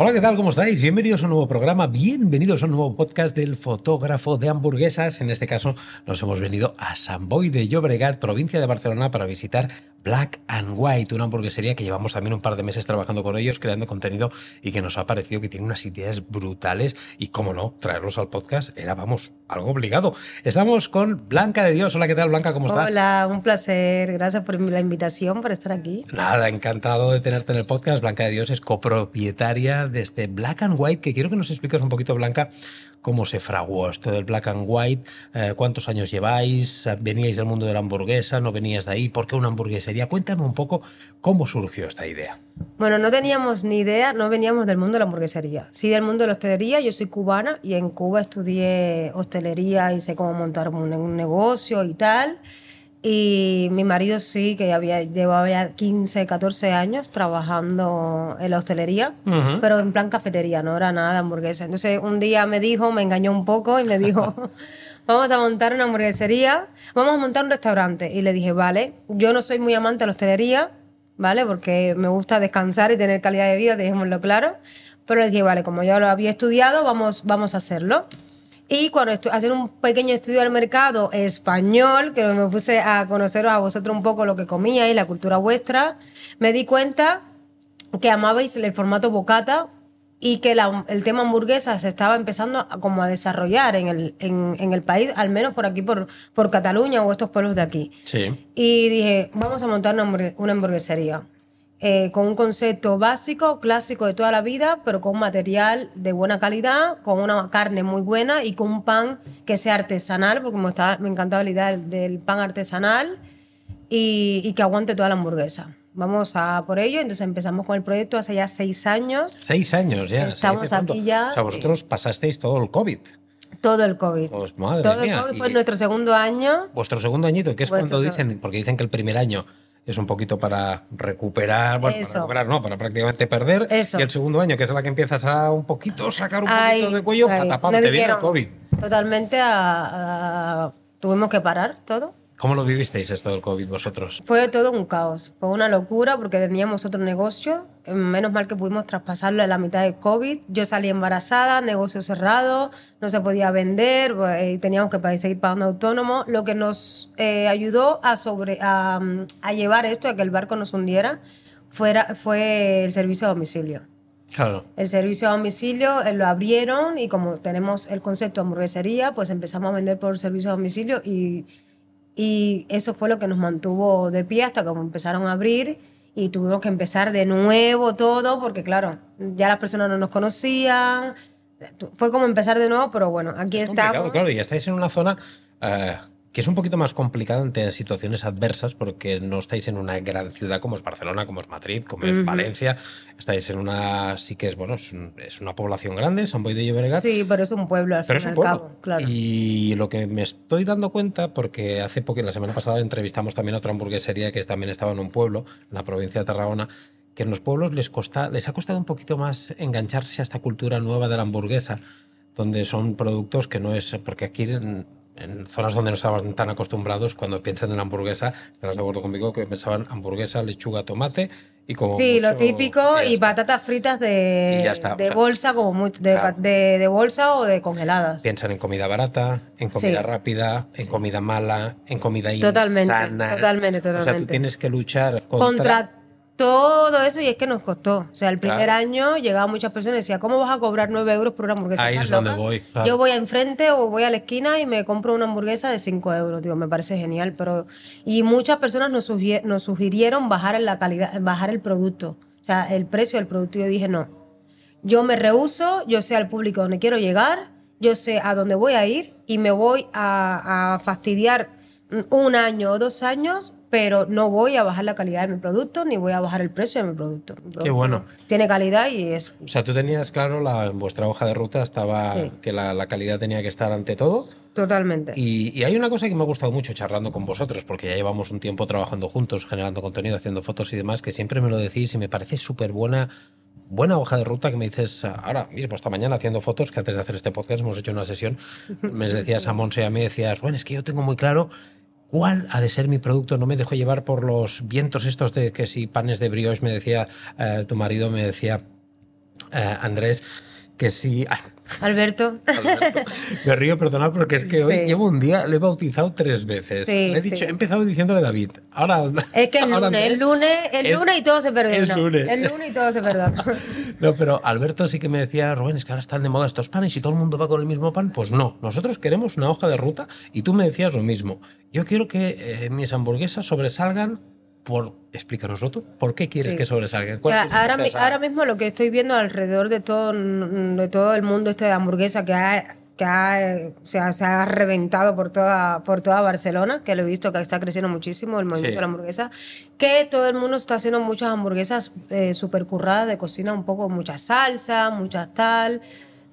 Hola, ¿qué tal? ¿Cómo estáis? Bienvenidos a un nuevo programa, bienvenidos a un nuevo podcast del fotógrafo de hamburguesas. En este caso, nos hemos venido a San Boi de Llobregat, provincia de Barcelona, para visitar Black and White, una hamburguesería que llevamos también un par de meses trabajando con ellos, creando contenido y que nos ha parecido que tiene unas ideas brutales y, cómo no, traerlos al podcast era, vamos, algo obligado. Estamos con Blanca de Dios. Hola, ¿qué tal, Blanca? ¿Cómo estás? Hola, un placer. Gracias por la invitación, por estar aquí. Nada, encantado de tenerte en el podcast. Blanca de Dios es copropietaria de este Black and White, que quiero que nos expliques un poquito, Blanca, cómo se fraguó esto del black and white, eh, cuántos años lleváis, veníais del mundo de la hamburguesa, no venías de ahí, por qué una hamburguesería. Cuéntame un poco cómo surgió esta idea. Bueno, no teníamos ni idea, no veníamos del mundo de la hamburguesería, sí del mundo de la hostelería. Yo soy cubana y en Cuba estudié hostelería y sé cómo montar un negocio y tal. Y mi marido sí, que había, llevaba ya 15, 14 años trabajando en la hostelería, pero en plan cafetería, no era nada de hamburguesa. Entonces un día me dijo, me engañó un poco y me dijo, vamos a montar una hamburguesería, vamos a montar un restaurante. Y le dije, vale, yo no soy muy amante de la hostelería, ¿vale? Porque me gusta descansar y tener calidad de vida, dejémoslo claro. Pero le dije, vale, como yo lo había estudiado, vamos, vamos a hacerlo. Y cuando hacer un pequeño estudio del mercado español, que me puse a conoceros a vosotros un poco lo que comía y la cultura vuestra, me di cuenta que amabais el formato bocata y que el tema hamburguesa se estaba empezando a, como a desarrollar en el, en, el país, al menos por aquí, por, por Cataluña o estos pueblos de aquí. Sí. Y dije, vamos a montar una hamburguesería. Eh, con un concepto básico, clásico de toda la vida, pero con material de buena calidad, con una carne muy buena y con un pan que sea artesanal, porque me, me encantaba la idea del, pan artesanal y, que aguante toda la hamburguesa. Vamos a por ello, entonces empezamos con el proyecto hace ya seis años. Seis años ya. Estamos aquí ya. O sea, vosotros pasasteis todo el COVID. Todo el COVID. Pues madre todo el COVID fue nuestro segundo año. Vuestro segundo añito, que es cuando dicen, porque dicen que el primer año es un poquito para recuperar, bueno, para recuperar no, para prácticamente perder. Eso. Y el segundo año, que es la que empiezas a un poquito sacar un poquito de cuello, patapam, te viene el COVID. Totalmente, a, tuvimos que parar todo. ¿Cómo lo vivisteis esto del COVID vosotros? Fue todo un caos, fue una locura porque teníamos otro negocio, menos mal que pudimos traspasarlo a la mitad de COVID. Yo salí embarazada, negocio cerrado, no se podía vender, pues, teníamos que seguir pagando autónomo, lo que nos eh, ayudó a, sobre, a, a, llevar esto, a que el barco no se hundiera, fuera, fue el servicio a domicilio. Claro. El servicio a domicilio eh, lo abrieron y como tenemos el concepto de hamburguesería, pues empezamos a vender por servicio a domicilio y y eso fue lo que nos mantuvo de pie hasta que empezaron a abrir y tuvimos que empezar de nuevo todo, porque claro, ya las personas no nos conocían. Fue como empezar de nuevo, pero bueno, aquí estamos. Claro, y estáis en una zona eh, que es un poquito más complicado ante situaciones adversas porque no estáis en una gran ciudad como es Barcelona, como es Madrid, como es Valencia. Estáis en una, sí que es, bueno, es, una población grande, San Boy de Llobregat. Sí, pero es un pueblo al pero fin es un Cabo, claro. Y lo que me estoy dando cuenta, porque hace poco, la semana pasada, entrevistamos también a otra hamburguesería que también estaba en un pueblo, en la provincia de Tarragona, que en los pueblos les, costa, les ha costado un poquito más engancharse a esta cultura nueva de la hamburguesa, donde son productos que no es, porque aquí en zonas donde no estaban tan acostumbrados, cuando piensan en hamburguesa, estarás de acuerdo conmigo que pensaban hamburguesa, lechuga, tomate y como. Sí, lo típico y, patatas fritas de, de bolsa, como mucho, de, de, bolsa o de congeladas. Piensan en comida barata, en comida rápida, en comida mala, en comida totalmente, insana. Totalmente, totalmente. O sea, tú tienes que luchar contra, contra todo eso y es que nos costó. O sea, el primer año llegaban muchas personas y decían, ¿cómo vas a cobrar 9 euros por una hamburguesa? Ahí es donde voy. Yo voy a enfrente o voy a la esquina y me compro una hamburguesa de 5 euros. Digo, me parece genial. pero Y muchas personas nos, nos sugirieron bajar la calidad, bajar el producto. O sea, el precio del producto. Yo dije, no. Yo me rehuso, yo sé al público donde quiero llegar, yo sé a dónde voy a ir y me voy a, a fastidiar un año o dos años pero no voy a bajar la calidad de mi producto ni voy a bajar el precio de mi producto. Qué bueno. Tiene calidad y es... O sea, tú tenías claro, la, en vuestra hoja de ruta estaba que la, calidad tenía que estar ante todo. Totalmente. Y, hay una cosa que me ha gustado mucho charlando con vosotros, porque ya llevamos un tiempo trabajando juntos, generando contenido, haciendo fotos y demás, que siempre me lo decís y me parece súper buena buena hoja de ruta que me dices ahora mismo, esta mañana haciendo fotos, que antes de hacer este podcast hemos hecho una sesión, me decías a Monse y a mí, decías, bueno, es que yo tengo muy claro cuál ha de ser mi producto. No me dejo llevar por los vientos estos de que si panes de brioche, me decía eh, tu marido, me decía, eh, Andrés, que sí. Alberto. Alberto. Me río, perdonad, porque es que hoy llevo un día, le he bautizado tres veces. Sí, Le he, dicho, sí. he empezado diciéndole David. Ahora. Es que el lunes, el lunes, el Es- lunes y todo se perdona. es lunes. El lunes y todo se perdona. No, pero Alberto sí que me decía, Rubén, es que ahora están de moda estos panes y todo el mundo va con el mismo pan. Pues no, nosotros queremos una hoja de ruta y tú me decías lo mismo. Yo quiero que eh, mis hamburguesas sobresalgan por... Explícanoslo tú. ¿Por qué quieres Sí. que sobresalgan? O ¿Cuál sea, ahora, mi- ahora mismo lo que estoy viendo alrededor de todo, de todo el mundo este de hamburguesa que ha, que ha, o sea, se ha reventado por toda, por toda Barcelona, que lo he visto que está creciendo muchísimo el movimiento Sí. de la hamburguesa, que todo el mundo está haciendo muchas hamburguesas eh, super curradas de cocina, un poco mucha salsa, muchas tal,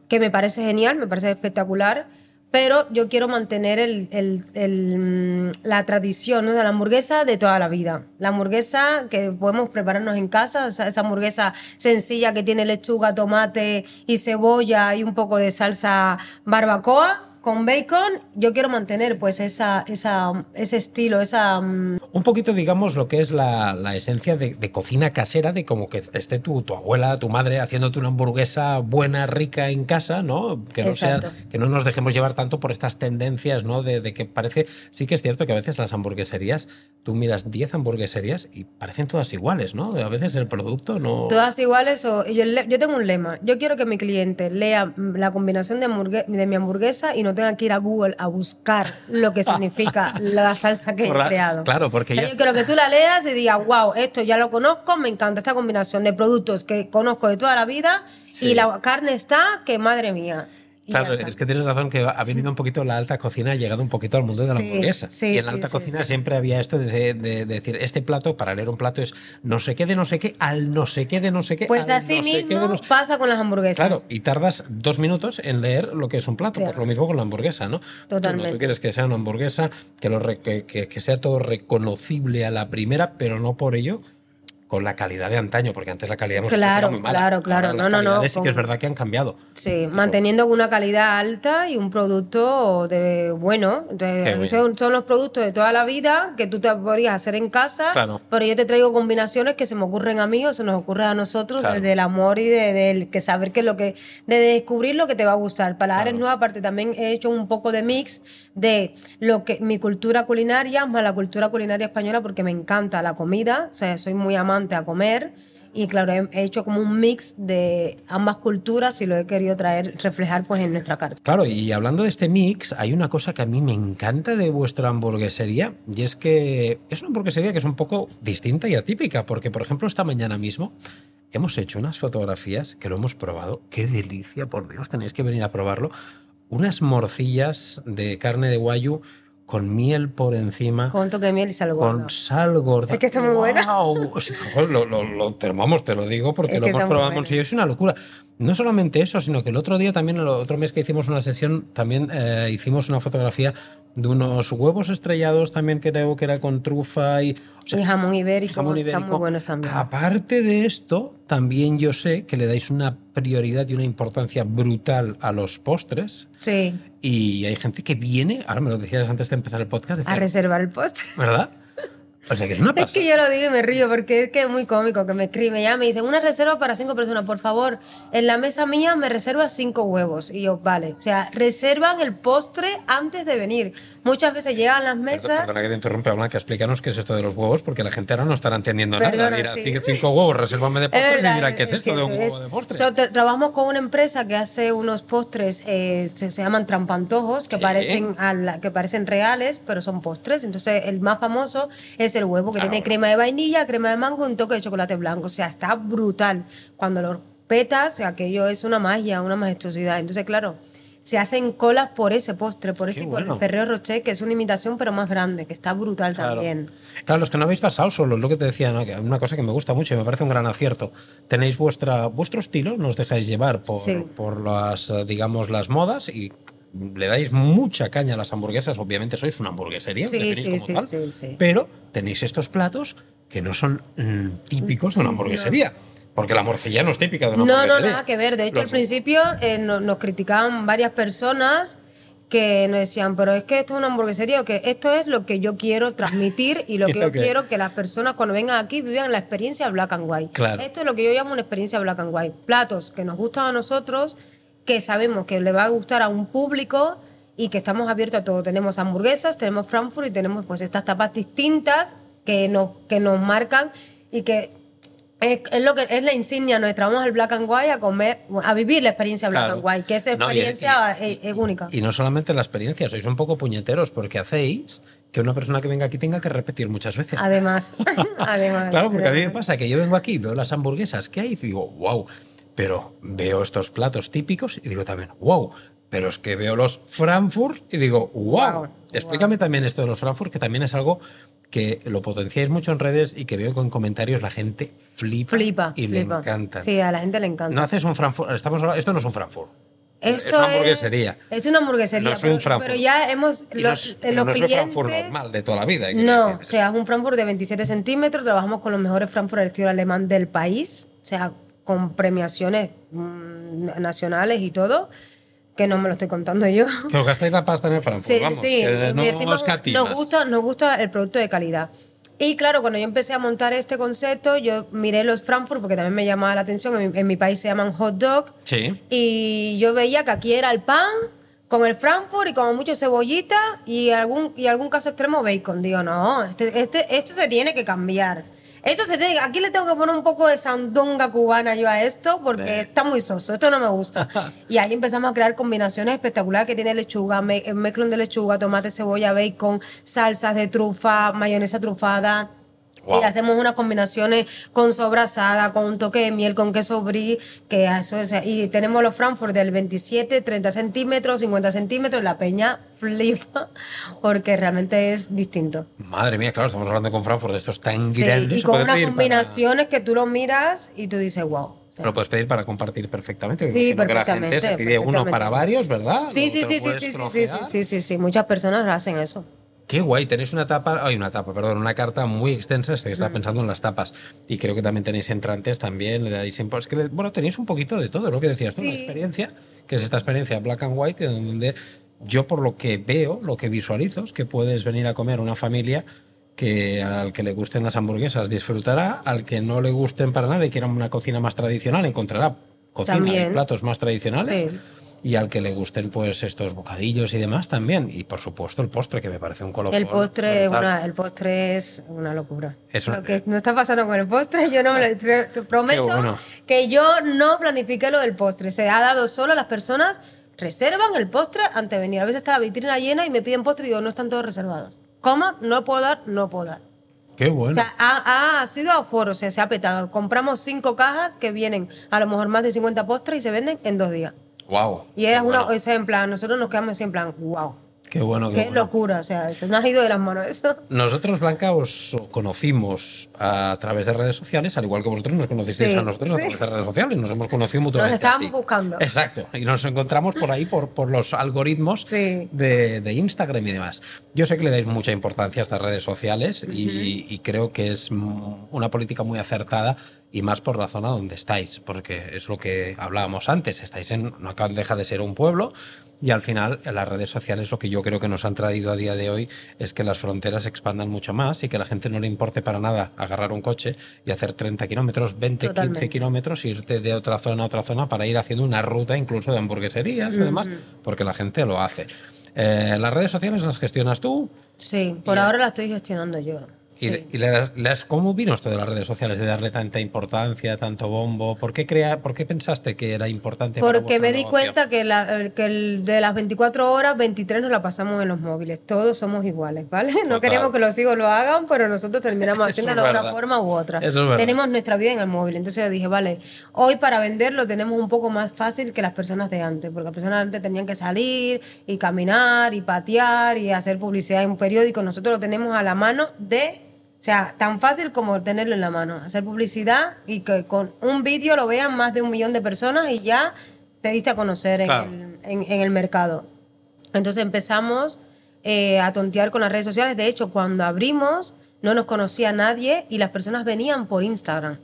que me parece genial, me parece espectacular. Pero yo quiero mantener el- el- el, mm, la tradición de la hamburguesa de toda la vida. La hamburguesa que podemos prepararnos en casa, esa hamburguesa sencilla que tiene lechuga, tomate y cebolla y un poco de salsa barbacoa con bacon. Yo quiero mantener pues esa, esa, ese estilo, esa... mm, Un poquito, digamos, lo que es la, la esencia de, de cocina casera, de como que esté tu, tu abuela, tu madre haciéndote una hamburguesa buena, rica en casa, ¿no? Que no, sea, que no nos dejemos llevar tanto por estas tendencias, ¿no? De, de que parece, sí que es cierto que a veces las hamburgueserías, tú miras 10 hamburgueserías y parecen todas iguales, ¿no? A veces el producto no... Todas iguales o yo, yo tengo un lema. Yo quiero que mi cliente lea mm, la combinación de, de mi hamburguesa y no tenga que ir a Google a buscar lo que significa la salsa que he creado. claro, porque O sea, ya- yo quiero que tú la leas y digas, wow, esto ya lo conozco, me encanta esta combinación de productos que conozco de toda la vida Sí. y la carne está que madre mía. Claro, es que tienes razón que ha venido un poquito la alta cocina, ha llegado un poquito al mundo de la hamburguesa. sí, y en la alta sí, cocina siempre había esto de, de- de decir, este plato, para leer un plato es no sé qué de no sé qué al no sé qué de no sé qué. Pues al así no mismo no pasa con las hamburguesas. Claro, y tardas dos minutos en leer lo que es un plato. Pues lo mismo con la hamburguesa, ¿no? Tú no, Totalmente. Tú quieres que sea una hamburguesa, que, lo re- que, que- que sea todo reconocible a la primera, pero no por ello con la calidad de antaño, porque antes la calidad que Claro, era muy mala. claro, claro. Ahora No, no, no, Sí que es verdad que han cambiado. Sí, manteniendo una calidad alta y un producto de bueno. Bien. son, son los productos de toda la vida que tú te podrías hacer en casa, Claro. pero yo te traigo combinaciones que se me ocurren a mí o se nos ocurren a nosotros Claro. desde el amor y de, del que saber qué es lo que, de descubrir lo que te va a gustar. Palabras nuevas, aparte también he hecho un poco de mix de lo que mi cultura culinaria más la cultura culinaria española porque me encanta la comida, o sea, soy muy amante a comer. Y claro, he, he hecho como un mix de ambas culturas y lo he querido traer, reflejar pues en nuestra carta. Claro, y hablando de este mix, hay una cosa que a mí me encanta de vuestra hamburguesería, y es que es una hamburguesería que es un poco distinta y atípica, porque por ejemplo esta mañana mismo hemos hecho unas fotografías que lo hemos probado, qué delicia, por Dios, tenéis que venir a probarlo, unas morcillas de carne de guayu con miel por encima. Con un toque de miel y sal gorda. Con sal gorda. Es que está muy buena. Sea, joder, lo, lo- lo- te, vamos, te lo digo porque Es lo hemos probado buena. Monsillo. Es una locura. No solamente eso, sino que el otro día también, el otro mes que hicimos una sesión, también eh, hicimos una fotografía de unos huevos estrellados también creo que era con trufa y... o sea, y jamón ibérico, jamón ibérico. muy buenos también. Aparte de esto, también yo sé que le dais una prioridad y una importancia brutal a los postres. Sí, Y hay gente que viene, ahora me lo decías antes de empezar el podcast, a decía, reservar el postre. ¿verdad? O sea que es una Es pasada. que yo lo digo y me río porque es que es muy cómico que me escriben. Ya me dicen, una reserva para cinco personas, por favor. En la mesa mía me reservas cinco huevos. Y yo, vale. O sea, reservan el postre antes de venir. Muchas veces llegan las mesas. Perdona que te interrumpa, Blanca, explícanos qué es esto de los huevos, porque la gente ahora no estará entendiendo Perdona, nada. Dirá, sí. "Cinco- huevos, resérvame de postres y dirá, ¿qué es esto cierto, de un huevo es- de postre? so, trabajamos con una empresa que hace unos postres, eh, se, se llaman trampantojos, que, Sí. parecen a la- que parecen reales, pero son postres. Entonces, el más famoso es el huevo, que Ah, tiene bueno. crema de vainilla, crema de mango un toque de chocolate blanco. O sea, está brutal. Cuando lo petas, aquello es una magia, una majestuosidad. Entonces, claro, se hacen colas por ese postre, por ese por bueno. el Ferrero Rocher, que es una imitación, pero más grande, que está brutal Claro. también. Claro, los que no habéis pasado solo, lo que te decía, una cosa que me gusta mucho y me parece un gran acierto. Tenéis vuestra, vuestro estilo, nos dejáis llevar por, Sí. por las, digamos, las modas y le dais mucha caña a las hamburguesas. Obviamente sois una hamburguesería, Sí, sí, como sí, tal, pero tenéis estos platos que no son mm, típicos de una hamburguesería. Porque la morcilla no es típica de una No, no, hamburguesería. nada que ver. De hecho, al Los- principio eh, no- nos criticaban varias personas que nos decían, pero es que esto es una hamburguesería o que esto es lo que yo quiero transmitir y lo que yo que- quiero que las personas cuando vengan aquí vivan la experiencia black and white. Claro. Esto es lo que yo llamo una experiencia black and white. Platos que nos gustan a nosotros, que sabemos que le va a gustar a un público y que estamos abiertos a todo. Tenemos hamburguesas, tenemos Frankfurt y tenemos pues estas tapas distintas que nos, que nos marcan y que es, es lo que es la insignia nuestra. Vamos al Black and White a comer, a vivir la experiencia Black Claro. and White, que esa No, y- experiencia es, es única. Y no solamente la experiencia, sois un poco puñeteros porque hacéis que una persona que venga aquí tenga que repetir muchas veces. Además, además. Claro, porque a mí me además. pasa que yo vengo aquí, veo las hamburguesas que hay y digo, wow, pero veo estos platos típicos y digo también, wow, pero es que veo los Frankfurt y digo, wow. Explícame también esto de los Frankfurt, que también es algo que lo potenciáis mucho en redes y que veo que en comentarios la gente flipa, Flipa, y flipa. le encanta. Sí, a la gente le encanta. No haces un Frankfurt, estamos hablando- esto no es un Frankfurt. Esto es una hamburguesería. Es, una hamburguesería. No es un pero, pero ya hemos. Y Los, no es, eh, los no es clientes. Frankfurt normal de toda la vida. No, decir. o sea, es un Frankfurt de 27 centímetros. Trabajamos con los mejores Frankfurt al estilo alemán del país. O sea, con premiaciones mm, nacionales y todo. Que no me lo estoy contando yo. Que os gastáis la pasta en el Frankfurt, Sí, vamos, sí, que no nos gusta, nos gusta el producto de calidad. Y claro, cuando yo empecé a montar este concepto, yo miré los Frankfurt porque también me llamaba la atención. En mi, en mi país se llaman hot dog. Sí. Y yo veía que aquí era el pan con el Frankfurt y como mucho cebollita y algún y algún caso extremo bacon. Digo, no, este, este- esto se tiene que cambiar. Esto se tiene, aquí le tengo que poner un poco de sandunga cubana yo a esto porque está muy soso, esto no me gusta. y ahí empezamos a crear combinaciones espectaculares que tiene lechuga, me, mezclón de lechuga, tomate, cebolla, bacon, salsas de trufa, mayonesa trufada. Wow. Y hacemos unas combinaciones con sobrasada, con un toque de miel, con queso brie, que eso es, y tenemos los Frankfurt del 27, 30 centímetros, 50 centímetros, la peña flipa porque realmente es distinto. Madre mía, claro, estamos hablando con Frankfurt de estos tan Sí, grandes. y con unas pedir para- combinaciones que tú lo miras y tú dices, wow. Lo puedes pedir para compartir perfectamente. Sí, Imagino que la gente perfectamente, se pide uno perfectamente. para varios, ¿verdad? Sí, sí, sí, sí, sí, sí, sí, sí, sí, sí, sí, muchas personas hacen eso. Qué guay, tenéis una tapa, ay, una tapa, perdón, una carta muy extensa, estoy Mm. estaba pensando en las tapas. Y creo que también tenéis entrantes también, le dais es que, bueno, tenéis un poquito de todo, lo que decías, tú, una Sí. experiencia, que es esta experiencia black and white, en donde yo por lo que veo, lo que visualizo, es que puedes venir a comer una familia que al que le gusten las hamburguesas disfrutará, al que no le gusten para nada y quiera una cocina más tradicional encontrará cocina y platos más tradicionales. Sí. Y al que le gusten pues estos bocadillos y demás también. Y por supuesto el postre, que me parece un colofón. El postre, una, el postre es una locura. Lo que no está pasando con el postre, yo no me lo te- te prometo bueno. que yo no planifiqué lo del postre. Se ha dado solo a las personas reservan el postre antes de venir. A veces está la vitrina llena y me piden postre y digo, no están todos reservados. ¿Cómo? No puedo dar, no puedo dar. Qué bueno. O sea, ha, ha sido aforo, o sea, se ha petado. Compramos cinco cajas que vienen a lo mejor más de 50 postres y se venden en dos días. Wow. Y era Qué una, bueno. o sea, en plan, nosotros nos quedamos en plan, wow. Qué bueno, qué, Qué bueno. locura, o sea, se nos ha ido de las manos eso. Nosotros, Blanca, os conocimos a través de redes sociales, al igual que vosotros nos conocisteis Sí, a nosotros a sí. través de redes sociales. Nos hemos conocido mutuamente. Nos estábamos así. buscando. Exacto. Y nos encontramos por ahí, por, por los algoritmos Sí. de, de Instagram y demás. Yo sé que le dais mucha importancia a estas redes sociales y, y creo que es una política muy acertada y más por la zona donde estáis, porque es lo que hablábamos antes. Estáis en, no deja de ser un pueblo y al final en las redes sociales lo que yo creo que nos han traído a día de hoy es que las fronteras se expandan mucho más y que a la gente no le importe para nada agarrar un coche y hacer 30 kilómetros, 20, 15 Totalmente. kilómetros, irte de otra zona a otra zona para ir haciendo una ruta incluso de hamburgueserías y demás, porque la gente lo hace. Eh, las redes sociales las gestionas tú. Sí, por Y- ahora la estoy gestionando yo. ¿Y, Sí. y le- le has- cómo vino esto de las redes sociales, de darle tanta importancia, tanto bombo? ¿Por qué, crea, ¿por qué pensaste que era importante? Porque me di negocio? cuenta que, la- el- que el- de las 24 horas, 23 nos la pasamos en los móviles. Todos somos iguales, ¿vale? No queremos que los hijos lo hagan, pero nosotros terminamos haciéndolo de una forma u otra. Es. Tenemos nuestra vida en el móvil. Entonces yo dije, vale, hoy para venderlo tenemos un poco más fácil que las personas de antes, porque las personas de antes tenían que salir y caminar y patear y hacer publicidad en un periódico. Nosotros lo tenemos a la mano de... O sea, tan fácil como tenerlo en la mano, hacer publicidad y que con un vídeo lo vean más de un millón de personas y ya te diste a conocer en, Claro. el, en- en el mercado. Entonces empezamos eh, a tontear con las redes sociales. De hecho, cuando abrimos no nos conocía nadie y las personas venían por Instagram.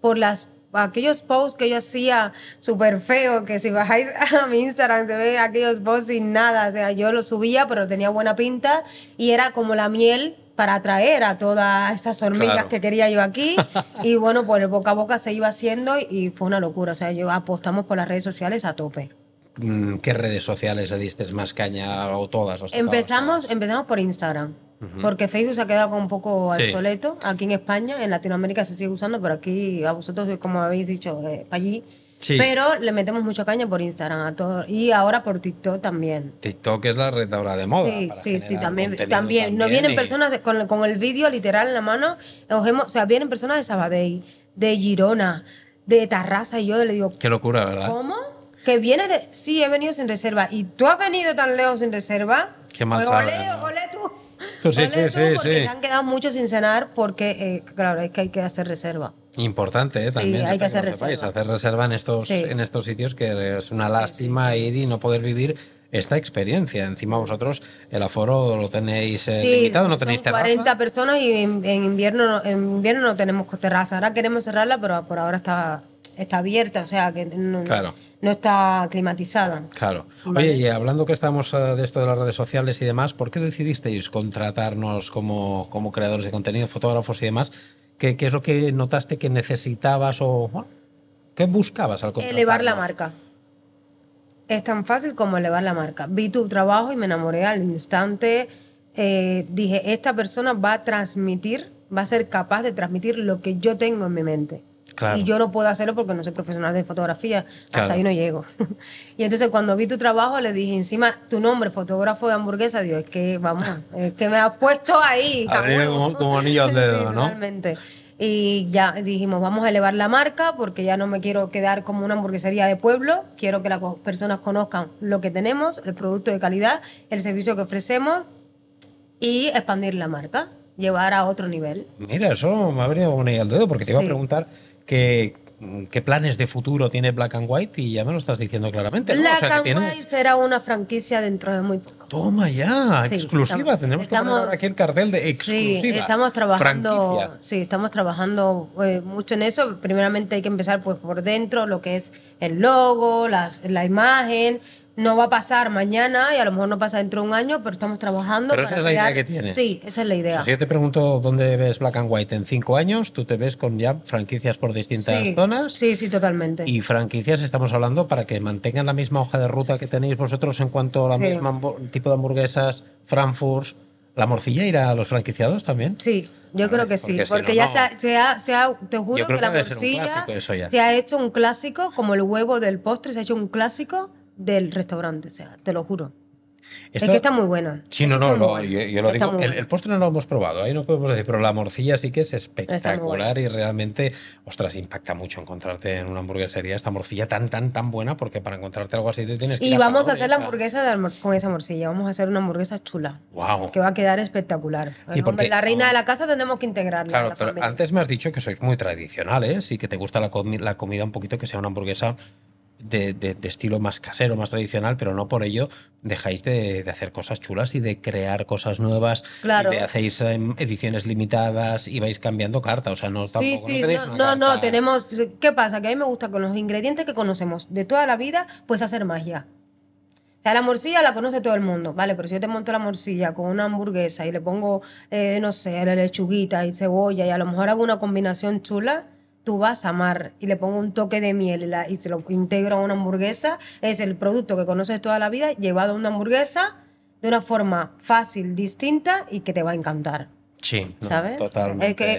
Por las aquellos posts que yo hacía súper feos, que si bajáis a mi Instagram se ve aquellos posts sin nada, o sea, yo los subía, pero tenía buena pinta y era como la miel para atraer a todas esas hormigas Claro. que quería yo aquí. y bueno, pues el boca a boca se iba haciendo y fue una locura. O sea, yo apostamos por las redes sociales a tope. Mm, ¿Qué redes sociales le diste más caña o todas? Empezamos, todas? empezamos por Instagram. Porque Facebook se ha quedado un poco Sí. obsoleto. Aquí en España, en Latinoamérica se sigue usando, pero aquí a vosotros, como habéis dicho, eh, para allí. Sí. Pero le metemos mucha caña por Instagram a todo. Y ahora por TikTok también. TikTok es la red ahora de moda. Sí, para sí, sí, también, también. Nos vienen y- personas de- con, con el vídeo literal en la mano. os hemos- o sea, vienen personas de Sabadell, de Girona, de Tarrasa. Y yo le digo, Qué locura, ¿verdad? ¿cómo? Que viene de. Sí, he venido sin reserva. ¿Y tú has venido tan lejos sin reserva? Qué mal Pues sabe, olé, ¿no? olé tú. Sí, sí, tú, sí, porque sí. se han quedado muchos sin cenar porque, eh, claro, es que hay que hacer reserva. Importante, ¿eh? Sí, También hay esto que hacer lo sepáis, reserva. hacer reserva en estos, Sí. en estos sitios que es una lástima ir y no poder vivir esta experiencia. Encima vosotros el aforo lo tenéis eh, limitado, no son tenéis terraza. 40 personas y en, en invierno, no- en invierno no tenemos terraza. Ahora queremos cerrarla, pero por ahora está, está abierta, o sea que no, Claro. no está climatizada. Claro. Vale. Oye, y hablando que estamos eh, de esto de las redes sociales y demás, ¿por qué decidisteis contratarnos como, como creadores de contenido, fotógrafos y demás? ¿Qué, qué es lo que notaste que necesitabas o bueno, qué buscabas al contratarnos? Elevar la marca. Es tan fácil como elevar la marca. Vi tu trabajo y me enamoré al instante. Eh, dije, esta persona va a transmitir, va a ser capaz de transmitir lo que yo tengo en mi mente. Claro. Y yo no puedo hacerlo porque no soy profesional de fotografía. Claro. Hasta ahí no llego. y entonces cuando vi tu trabajo le dije encima tu nombre, fotógrafo de hamburguesa. Digo, es que vamos, es que me has puesto ahí. Como- como anillo al dedo, Sí, ¿no? totalmente. Y ya dijimos, vamos a elevar la marca porque ya no me quiero quedar como una hamburguesería de pueblo. Quiero que las personas conozcan lo que tenemos, el producto de calidad, el servicio que ofrecemos y expandir la marca, llevar a otro nivel. Mira, eso me ha venido idea al dedo porque te iba a preguntar que, qué planes de futuro tiene Black and White y ya me lo estás diciendo claramente. ¿no? O Black sea, and White será una franquicia dentro de muy poco. Toma ya, Sí, exclusiva. estamos- Tenemos que poner ahora aquí el cartel de exclusiva. Sí, estamos trabajando, franquicia. sí, estamos trabajando eh, mucho en eso. Primeramente hay que empezar pues por dentro, lo que es el logo, la, la imagen. No va a pasar mañana y a lo mejor no pasa dentro de un año, pero estamos trabajando. Pero para esa es la idea crear- que tienes. Sí, esa es la O idea. sea, si yo te pregunto dónde ves Black and White en cinco años, tú te ves con ya franquicias por distintas sí, zonas. sí, sí, totalmente. Y franquicias estamos hablando para que mantengan la misma hoja de ruta que tenéis vosotros en cuanto a la Sí. misma hambu- tipo de hamburguesas, Frankfurt. ¿La morcilla irá a los franquiciados también? Sí, yo creo que sí, porque si porque, no, ya no. se, ha, se, ha, se ha- te juro que la morcilla se ha hecho un clásico, como el huevo del postre, se ha hecho un clásico del restaurante, o sea, te lo juro. Esto- Es que está muy buena. Sí, no, no, yo, yo lo Está digo. El, el postre no lo hemos probado, ahí no podemos decir, pero la morcilla sí que es espectacular y realmente, ostras, impacta mucho encontrarte en una hamburguesería esta morcilla tan, tan, tan buena, porque para encontrarte algo así te tienes que ir Y a vamos a Sabores, hacer la hamburguesa de con esa morcilla. Vamos a hacer una hamburguesa chula. Guau. Que va a quedar espectacular. Sí, El porque- la reina de la casa tenemos que integrarla. en Claro, la pero antes me has dicho que sois muy tradicionales y que te gusta la, comi- la comida un poquito que sea una hamburguesa de, de- de estilo más casero, más tradicional, pero no por ello dejáis de, de hacer cosas chulas y de crear cosas nuevas. Claro. Y de hacéis em, ediciones limitadas y vais cambiando carta. O sea, no, Sí, tampoco, sí, no tenéis no, una no, no, carta- tenemos. ¿Qué pasa? Que a mí me gusta con los ingredientes que conocemos de toda la vida, pues hacer magia. O sea, la morcilla la conoce todo el mundo, ¿vale? Pero si yo te monto la morcilla con una hamburguesa y le pongo, eh, no sé, la lechuguita y cebolla y a lo mejor hago una combinación chula, tú vas a amar y le pongo un toque de miel y, la- y se lo integro a una hamburguesa, es el producto que conoces toda la vida llevado a una hamburguesa de una forma fácil, distinta y que te va a encantar. Sí, no, ¿sabes? totalmente. Es, que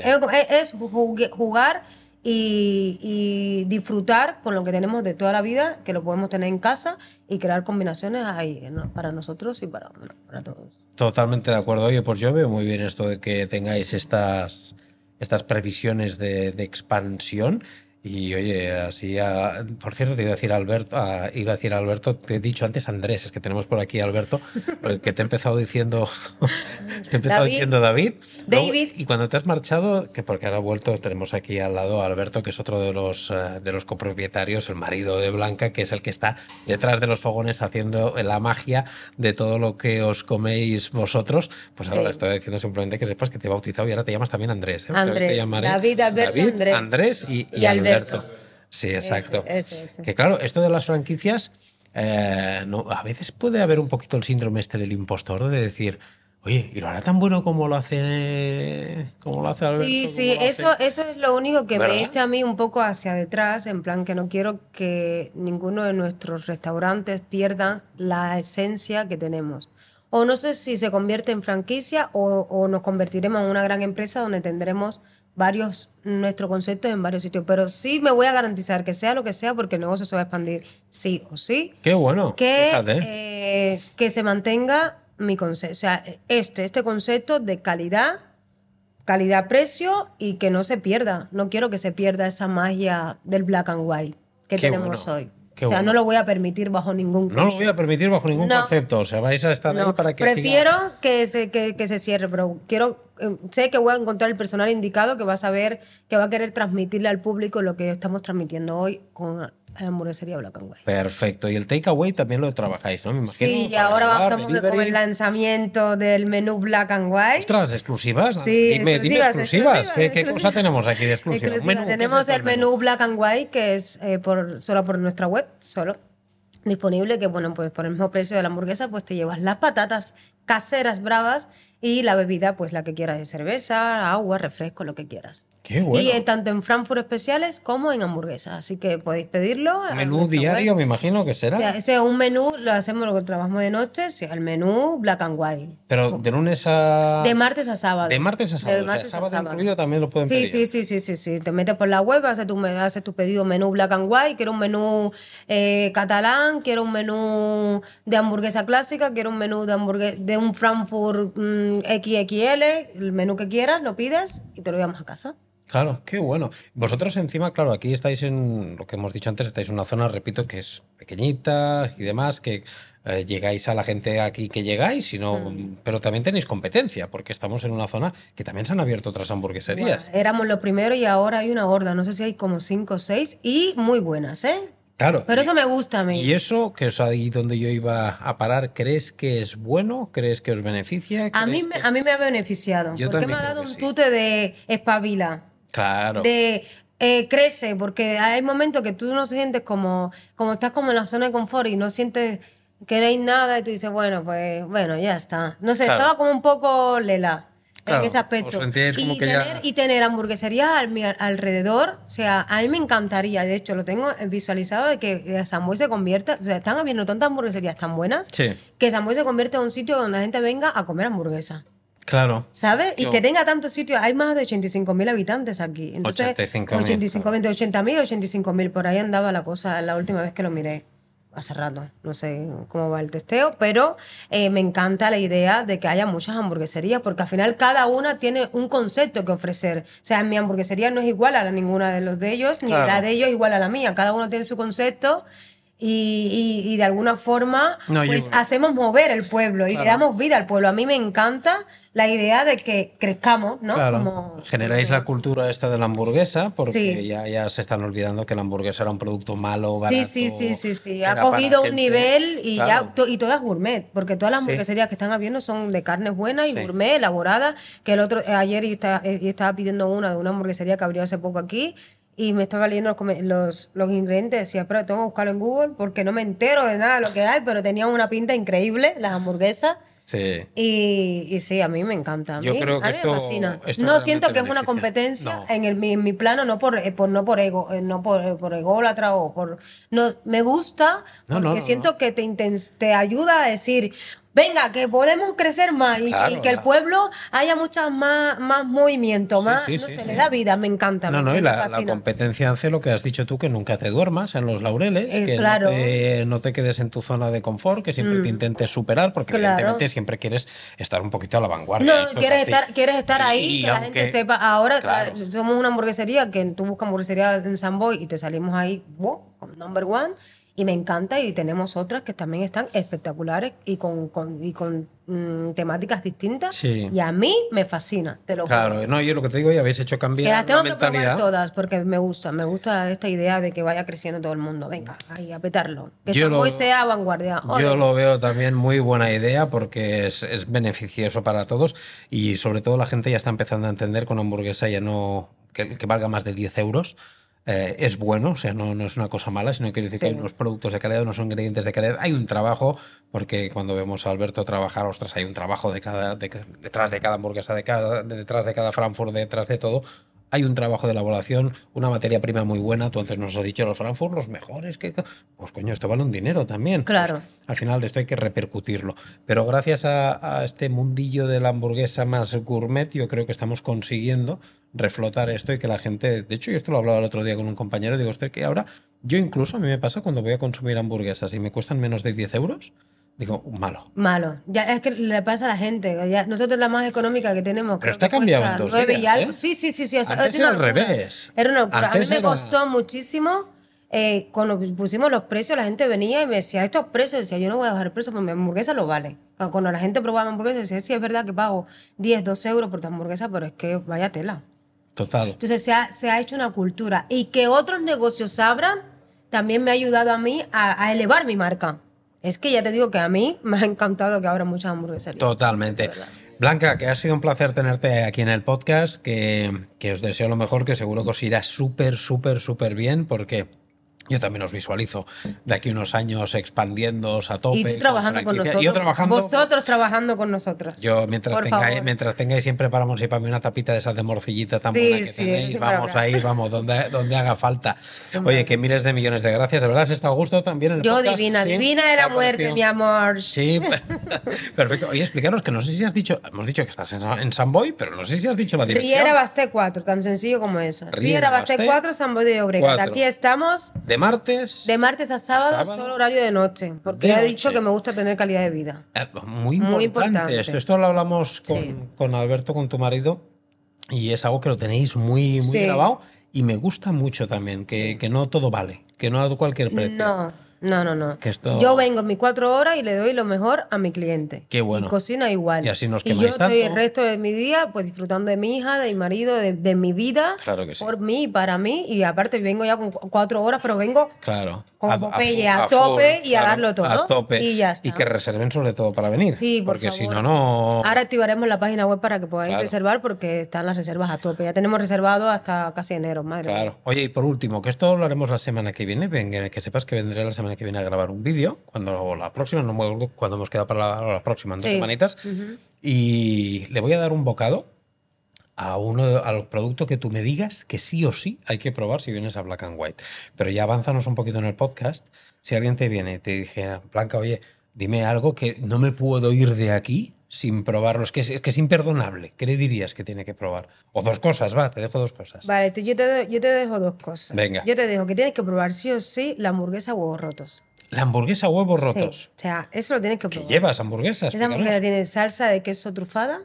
es, es jugar y, y disfrutar con lo que tenemos de toda la vida, que lo podemos tener en casa y crear combinaciones ahí, ¿no? para nosotros y para, bueno, para todos. Totalmente de acuerdo. Oye, pues yo veo muy bien esto de que tengáis estas, estas previsiones de, expansión. Y oye, así, a- por cierto, te iba a decir Alberto, a- iba a decir Alberto, te he dicho antes Andrés, es que tenemos por aquí a Alberto, el que te he empezado diciendo, te he empezado David. diciendo David. Y cuando te has marchado, que porque ahora ha vuelto, tenemos aquí al lado a Alberto, que es otro de los, eh, de los copropietarios, el marido de Blanca, que es el que está detrás de los fogones haciendo la magia de todo lo que os coméis vosotros. Pues ahora Sí. estoy diciendo simplemente que sepas que te he bautizado y ahora te llamas también Andrés. ¿eh? Andrés. te llamaré David, Alberto, Andrés. Andrés y, y Y Alberto. Alberto. Sí, exacto. Ese, ese, ese. Que claro, esto de las franquicias, eh, no, a veces puede haber un poquito el síndrome este del impostor de decir, oye, ¿y lo hará tan bueno como lo hace, como lo hace Alberto? Sí, sí, lo hace-?" eso, eso es lo único que ¿Verdad? me echa a mí un poco hacia detrás, en plan que no quiero que ninguno de nuestros restaurantes pierda la esencia que tenemos. O no sé si se convierte en franquicia o, o nos convertiremos en una gran empresa donde tendremos varios, nuestro concepto en varios sitios. Pero sí me voy a garantizar que sea lo que sea porque el negocio se va a expandir sí o sí Qué bueno. que, eh, que se mantenga mi concepto, o sea, este, este concepto de calidad, calidad-precio y que no se pierda. No quiero que se pierda esa magia del black and white que Qué tenemos bueno, hoy. Qué o sea, bueno. no lo voy a permitir bajo ningún no lo voy a permitir bajo ningún No. concepto. O sea, vais a estar ahí para que prefiero siga- que, se, que, que se cierre, pero quiero, eh, sé que voy a encontrar el personal indicado que va a saber, que va a querer transmitirle al público lo que estamos transmitiendo hoy con hamburguesería Black and White. Perfecto. Y el takeaway también lo trabajáis, ¿no? Me imagino. Sí, y ahora llevar, estamos con el lanzamiento del menú Black and White. Ostras, exclusivas. Sí, dime, dime exclusivas, exclusivas. ¿Qué, cosa tenemos aquí de exclusiva? Menú, ¿qué es Tenemos el menú Black and White, que es eh, por, solo por nuestra web, solo disponible, que bueno, pues por el mismo precio de la hamburguesa, pues te llevas las patatas caseras bravas y la bebida, pues la que quieras de cerveza, agua, refresco, lo que quieras. Qué bueno. Y eh, tanto en Frankfurt especiales como en hamburguesas. Así que podéis pedirlo. menú diario, web. me imagino que será. O sea, ese es un menú, lo hacemos, lo que trabajamos de noche, sea el menú Black and White. Pero de lunes a. De martes a sábado. De martes a sábado. De o sea, martes a sábado, incluido también lo pueden Sí, pedir. sí, sí, sí, sí, sí. Te metes por la web, haces tu, haces tu pedido menú black and white, quiero un menú eh, catalán, quiero un menú de hamburguesa clásica, quiero un menú de hamburguesa de un Frankfurt mm, XXL, el menú que quieras, lo pides y te lo llevamos a casa. Claro, qué bueno. Vosotros encima, claro, aquí estáis en lo que hemos dicho antes, estáis en una zona, repito, que es pequeñita y demás, que eh, llegáis a la gente aquí que llegáis, sino, Mm. pero también tenéis competencia, porque estamos en una zona que también se han abierto otras hamburgueserías. Bueno, éramos los primeros y ahora hay una horda, no sé si hay como cinco o seis y muy buenas, ¿eh? Claro. Pero eso me gusta a mí. ¿Y eso, que es ahí donde yo iba a parar, crees que es bueno? ¿Crees que os beneficia? A mí, ¿Crees me, que- a mí me ha beneficiado. Yo porque me ha dado un sí. tute de espabila. Claro. de eh, crece, porque hay momentos que tú no sientes como, como estás como en la zona de confort y no sientes que no hay nada y tú dices, bueno, pues bueno, ya está. No sé, Claro. estaba como un poco lela Claro, en ese aspecto. y, ya- tener, y tener hamburgueserías al, mi- alrededor, o sea, a mí me encantaría, de hecho lo tengo visualizado de que eh, Samboy se convierta, o sea, están habiendo tantas hamburgueserías tan buenas Sí, que Samboy se convierte en un sitio donde la gente venga a comer hamburguesa. Claro. ¿Sabes? Y Yo- que tenga tantos sitios. Hay más de 85.000 habitantes aquí. Entonces, 85.000, 85.000, de 80.000 o 85.000. Por ahí andaba la cosa la última vez que lo miré. Hace rato. No sé cómo va el testeo. Pero eh, me encanta la idea de que haya muchas hamburgueserías. Porque al final cada una tiene un concepto que ofrecer. O sea, mi hamburguesería no es igual a la ninguna de los de ellos. Ni Claro. la de ellos igual a la mía. Cada uno tiene su concepto. Y, y- y de alguna forma No, yo- pues hacemos mover el pueblo y le damos vida al pueblo. A mí me encanta la idea de que crezcamos, ¿no? Claro. Como- Generáis la cultura esta de la hamburguesa porque Sí. ya, ya se están olvidando que la hamburguesa era un producto malo, barato. Sí, sí, sí, sí, sí. Ha cogido un gente- nivel y Claro. ya y todas gourmet, porque todas las Sí. hamburgueserías que están habiendo son de carnes buenas y Sí. gourmet, elaboradas. Que el otro eh, ayer y está- eh, y estaba pidiendo una de una hamburguesería que abrió hace poco aquí y me estaba leyendo los, los, los ingredientes, decía, pero tengo que buscarlo en Google porque no me entero de nada de lo que hay, pero tenían una pinta increíble las hamburguesas. Sí. Y, y sí, a mí me encanta. A mí, Yo creo que a mí esto- me fascina. esto no siento que es una competencia No. en, el, mi, en mi plano, no por, eh, por- no por ego, eh, no por, por ególatra o por. No, me gusta porque no, no, siento que te, te ayuda a decir. Venga, que podemos crecer más y, Claro, y que el pueblo haya muchas más, más movimiento, Sí, más, sí, no sí, sé, sí. le da vida, me encanta. No, no, y la, competencia hace lo que has dicho tú, que nunca te duermas en los laureles, Eh, que claro. no, te, no te quedes en tu zona de confort, que siempre te intentes superar, porque Mm. Claro. evidentemente siempre quieres estar un poquito a la vanguardia. No, es quieres estar, quieres estar ahí, Y que la gente sepa. Ahora somos una hamburguesería que tú buscas hamburguesería en San Boy y te salimos ahí, wow, number one. Y me encanta y tenemos otras que también están espectaculares y con, con- y con mm, temáticas distintas. Sí. Y a mí me fascina, te lo juro. Claro, no, yo lo que te digo, ya habéis hecho Que cambiar las tengo la que probar todas porque me gusta, me gusta esta idea de que vaya creciendo todo el mundo. Venga, ahí a petarlo. Que Yo lo- sea vanguardia. Ole. Yo lo veo también muy buena idea porque es, es beneficioso para todos y sobre todo la gente ya está empezando a entender que una hamburguesa ya no que, que valga más de 10 euros eh, es bueno, o sea, no, no es una cosa mala, sino que decir que hay unos productos de calidad, unos ingredientes de calidad, hay un trabajo, porque cuando vemos a Alberto trabajar, ostras, hay un trabajo de cada, de- detrás de cada hamburguesa, de cada, detrás de cada Frankfurt, detrás de todo. Hay un trabajo de elaboración, una materia prima muy buena. Tú antes nos has dicho los Frankfurt, los mejores. Que, pues coño, esto vale un dinero también. Claro. Pues, al final de esto hay que repercutirlo. Pero gracias a, a este mundillo de la hamburguesa más gourmet, yo creo que estamos consiguiendo reflotar esto y que la gente. De hecho, yo esto lo hablaba el otro día con un compañero. Digo, usted que ahora, yo incluso a mí me pasa cuando voy a consumir hamburguesas y me cuestan menos de 10 euros, digo, malo. Malo. Ya es que le pasa a la gente. ya- nosotros la más económica que tenemos. Pero que cambiado en dos y días, algo. ¿eh? Sí, sí, sí, sí. es- Antes es una era al revés. Era una locura. Antes a mí me era- costó muchísimo. eh, cuando pusimos los precios, la gente venía y me decía, estos precios, decía, yo no voy a bajar el precio, porque mi hamburguesa lo vale. Cuando- Cuando la gente probaba mi hamburguesa, decía, sí, es verdad que pago 10, 12 euros por tu hamburguesa, pero es que vaya tela. Total. Entonces se ha, se ha hecho una cultura. Y que otros negocios abran, también me ha ayudado a mí a, a elevar mi marca. Es que ya te digo que a mí me ha encantado que abra muchas hamburgueserías. Totalmente. Blanca, que ha sido un placer tenerte aquí en el podcast, que, que os deseo lo mejor, que seguro que os irá súper, súper, súper bien, porque yo también os visualizo de aquí unos años expandiéndoos a tope. Y tú trabajando con nosotros. Yo trabajando. Vosotros trabajando con nosotros. Yo, mientras tengáis, mientras tengáis siempre para Monsi y para mí una tapita de esas de morcillita tan Sí, buena que sí, tenéis, vamos ahí, vamos, donde, donde haga falta. Oye, que miles de millones de gracias. ¿De verdad has estado a gusto también en el Yo podcast? divina, ¿Sí? divina de ¿Te la ha muerte, mi amor. Sí, perfecto. Oye, explicaros que no sé si has dicho, hemos dicho que estás en, en San Boy, pero no sé si has dicho la dirección. Riera Basté 4, tan sencillo como eso. Riera Riera Basté Basté 4, San Boy de Obregat. Aquí estamos De martes. de martes a sábado, sábado. solo horario de noche. Porque De he noche. dicho que me gusta tener calidad de vida. Eh, Muy importante, Muy importante. esto. Esto lo hablamos con, Sí. con Alberto, con tu marido, y es algo que lo tenéis muy, muy Sí. grabado. Y me gusta mucho también, que, que no todo vale, que no a cualquier precio. No, no, no, no. Que esto- Yo vengo en mis cuatro horas y le doy lo mejor a mi cliente. Qué bueno. Y cocina igual. Y así nos Y yo estoy el resto de mi día pues disfrutando de mi hija, de mi marido, de, de mi vida. Claro que sí. Por mí y para mí. Y aparte vengo ya con cu- cuatro horas, pero vengo Claro. Con Popeye a full, tope y a darlo todo, A tope. y ya está. Y que reserven sobre todo para venir. Sí, por Porque si no, no. Ahora activaremos la página web para que podáis Claro. reservar porque están las reservas a tope. Ya tenemos reservado hasta casi enero, madre mía. Claro. Oye, y por último, que esto lo haremos la semana que viene, venga, que sepas que vendré la semana que viene a grabar un vídeo, cuando la próxima, no me cuando hemos quedado para la, la próxima, en dos Sí. semanitas, y le voy a dar un bocado a uno al producto que tú me digas que sí o sí hay que probar si vienes a Black and White. Pero ya avanzanos un poquito en el podcast. Si alguien te viene y te dijera, Blanca, oye, dime algo que no me puedo ir de aquí sin probarlo. Es que es, que es imperdonable. ¿Qué le dirías que tiene que probar? O dos cosas, va, te dejo dos cosas. Vale, tú- yo, te, yo te dejo dos cosas. Venga. Yo te dejo que tienes que probar sí o sí la hamburguesa huevos rotos. La hamburguesa huevos Sí, rotos. O sea, eso lo tienes que ¿Qué probar. llevas hamburguesas? Esa hamburguesa tiene salsa de queso trufada,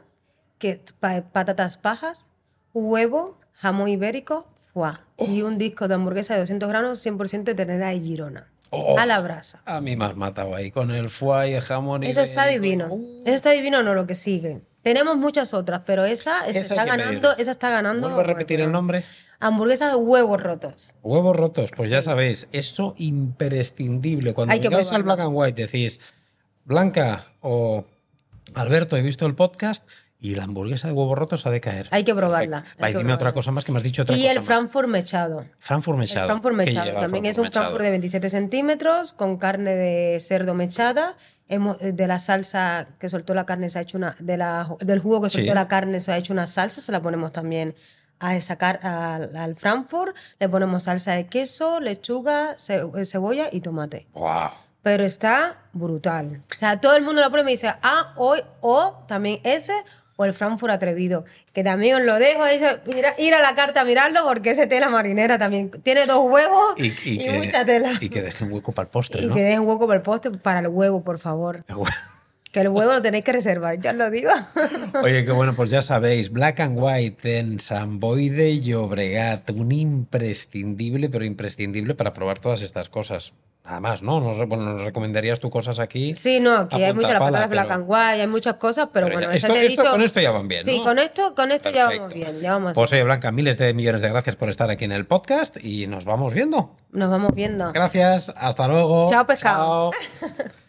que, pa- patatas pajas, huevo, jamón ibérico, foie. Oh. Y un disco de hamburguesa de 200 gramos 100% de ternera de Girona. Oh. A la brasa. A mí me has matado ahí con el foie y el jamón. Eso está divino. Uh, Eso está divino, no lo que sigue. Tenemos muchas otras, pero esa, esa Esa está ganando, esa está ganando. ¿Vuelvo a repetir el nombre? Hamburguesa de huevos rotos. Huevos rotos, pues ya sabéis, eso imprescindible. Cuando Hay que vengáis al. Black and White decís, Blanca o Alberto, he visto el podcast y la hamburguesa de huevos rotos ha de caer. Hay que probarla, Perfecto. hay que dime otra probarla. cosa más que me has dicho otra Y cosa el más. Frankfurt mechado. Frankfurt mechado. El Frankfurt ¿Qué mechado. También es un mechado? Frankfurt de 27 centímetros con carne de cerdo mechada. Eh, de la salsa que soltó la carne se ha hecho una. De la, del jugo que Sí. soltó la carne se ha hecho una salsa, se la ponemos también a sacar al, al Frankfurt. Le ponemos salsa de queso, lechuga, ce- eh, cebolla y tomate. Guau. Pero está brutal. O sea, todo el mundo lo prueba y me dice, ah, hoy, o también ese, o el Frankfurt atrevido. Que también os lo dejo, se- mira- ir a la carta a mirarlo, porque ese tela marinera también tiene dos huevos y, que, mucha tela. Y que dejen hueco para el postre, Y ¿no? que dejen hueco para el postre, para el huevo, por favor. Que el huevo lo tenéis que reservar, ya os lo digo. Oye, qué bueno, pues ya sabéis, Black and White en San Boi de Llobregat, un imprescindible, pero imprescindible para probar todas estas cosas. Nada más, ¿no? Nos, bueno, nos recomendarías tú cosas aquí. Sí, no, aquí hay muchas las patatas black pero- and white, hay muchas cosas, pero, Pero ya- bueno, esa esto- te he esto- dicho- con esto ya van bien, Sí, ¿no? con esto, con esto ya vamos bien, ya vamos Pues oye, Blanca, miles de millones de gracias por estar aquí en el podcast y nos vamos viendo. Nos vamos viendo. Gracias, hasta luego. Chao, pescado. Chao.